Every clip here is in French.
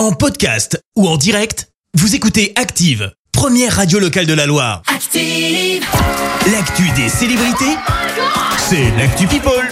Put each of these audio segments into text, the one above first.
En podcast ou en direct, vous écoutez Active, première radio locale de la Loire. Active. L'actu des célébrités, c'est l'actu People.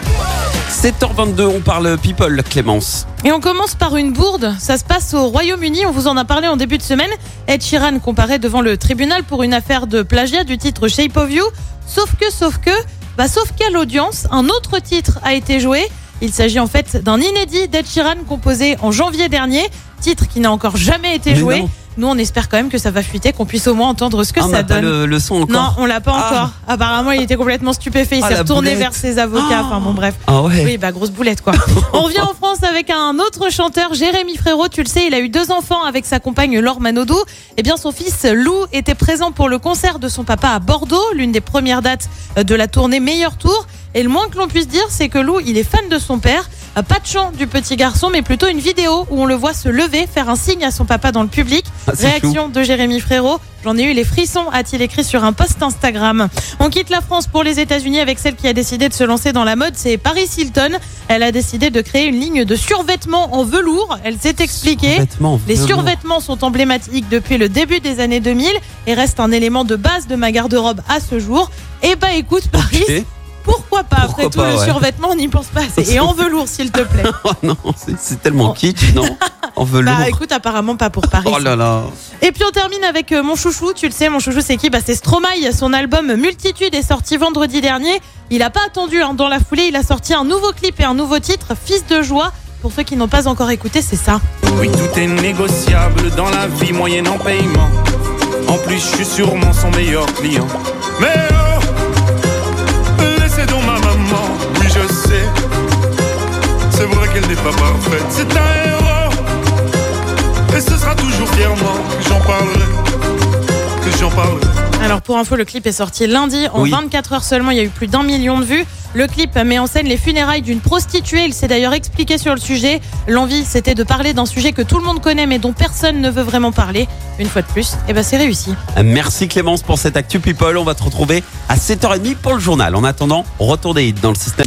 7h22, on parle people, Clémence. Et on commence par une bourde. Ça se passe au Royaume-Uni. On vous en a parlé en début de semaine. Ed Sheeran comparait devant le tribunal pour une affaire de plagiat du titre Shape of You. Sauf que, sauf que, bah, sauf qu'à l'audience, un autre titre a été joué. Il s'agit en fait d'un inédit d'Ed Sheeran composé en janvier dernier. Titre qui n'a encore jamais été Mais joué. non. Nous, on espère quand même que ça va fuiter, qu'on puisse au moins entendre ce que Ah, on ça n'a pas donne. le, le son encore. Non, on l'a pas Ah. encore. Apparemment, il était complètement stupéfait. Il Ah, s'est retourné boulette. vers ses avocats. Enfin bon, bref. Ah ouais. Oui, bah grosse boulette quoi. On revient en France avec un autre chanteur, Jérémy Frérot. Tu le sais, il a eu deux enfants avec sa compagne Laure Manodou. Eh bien, son fils Lou était présent pour le concert de son papa à Bordeaux, l'une des premières dates de la tournée Meilleur Tour. Et le moins que l'on puisse dire, c'est que Lou, il est fan de son père. Euh, Pas de chant du petit garçon, mais plutôt une vidéo où on le voit se lever, faire un signe à son papa dans le public. Ah, Réaction de Jérémy Frérot. J'en ai eu les frissons, a-t-il écrit sur un post Instagram. On quitte la France pour les États-Unis avec celle qui a décidé de se lancer dans la mode, c'est Paris Hilton. Elle a décidé de créer une ligne de survêtements en velours. Elle s'est expliquée. Les velours. survêtements sont emblématiques depuis le début des années 2000 et restent un élément de base de ma garde-robe à ce jour. Eh bah écoute Paris. Pourquoi pas Pourquoi Après tout, le survêtement, on n'y pense pas assez. Et en velours, s'il te plaît. Oh non, c'est- tellement kitsch, non En velours. Bah écoute, apparemment pas pour Paris. oh là là. Et puis on termine avec euh, mon chouchou, tu le sais, mon chouchou c'est qui? Bah, C'est Stromae, son album Multitude est sorti vendredi dernier. Il n'a pas attendu, hein. dans la foulée il a sorti un nouveau clip et un nouveau titre, Fils de joie. Pour ceux qui n'ont pas encore écouté, c'est ça. Oui, tout est négociable dans la vie moyenne en paiement. En plus, je suis sûrement son meilleur client. Mais n'est pas parfaite. C'est un héros. Et ce sera toujours fièrement que j'en parlerai. Que j'en parlerai. Alors pour info, le clip est sorti lundi. En Oui. 24 heures seulement, il y a eu plus d'un million de vues. Le clip met en scène les funérailles d'une prostituée. Il s'est d'ailleurs expliqué sur le sujet. L'envie, c'était de parler d'un sujet que tout le monde connaît mais dont personne ne veut vraiment parler. Une fois de plus, et ben c'est réussi. Merci Clémence pour cette actu people. On va te retrouver à 7h30 pour le journal. En attendant, retour des hits dans le système.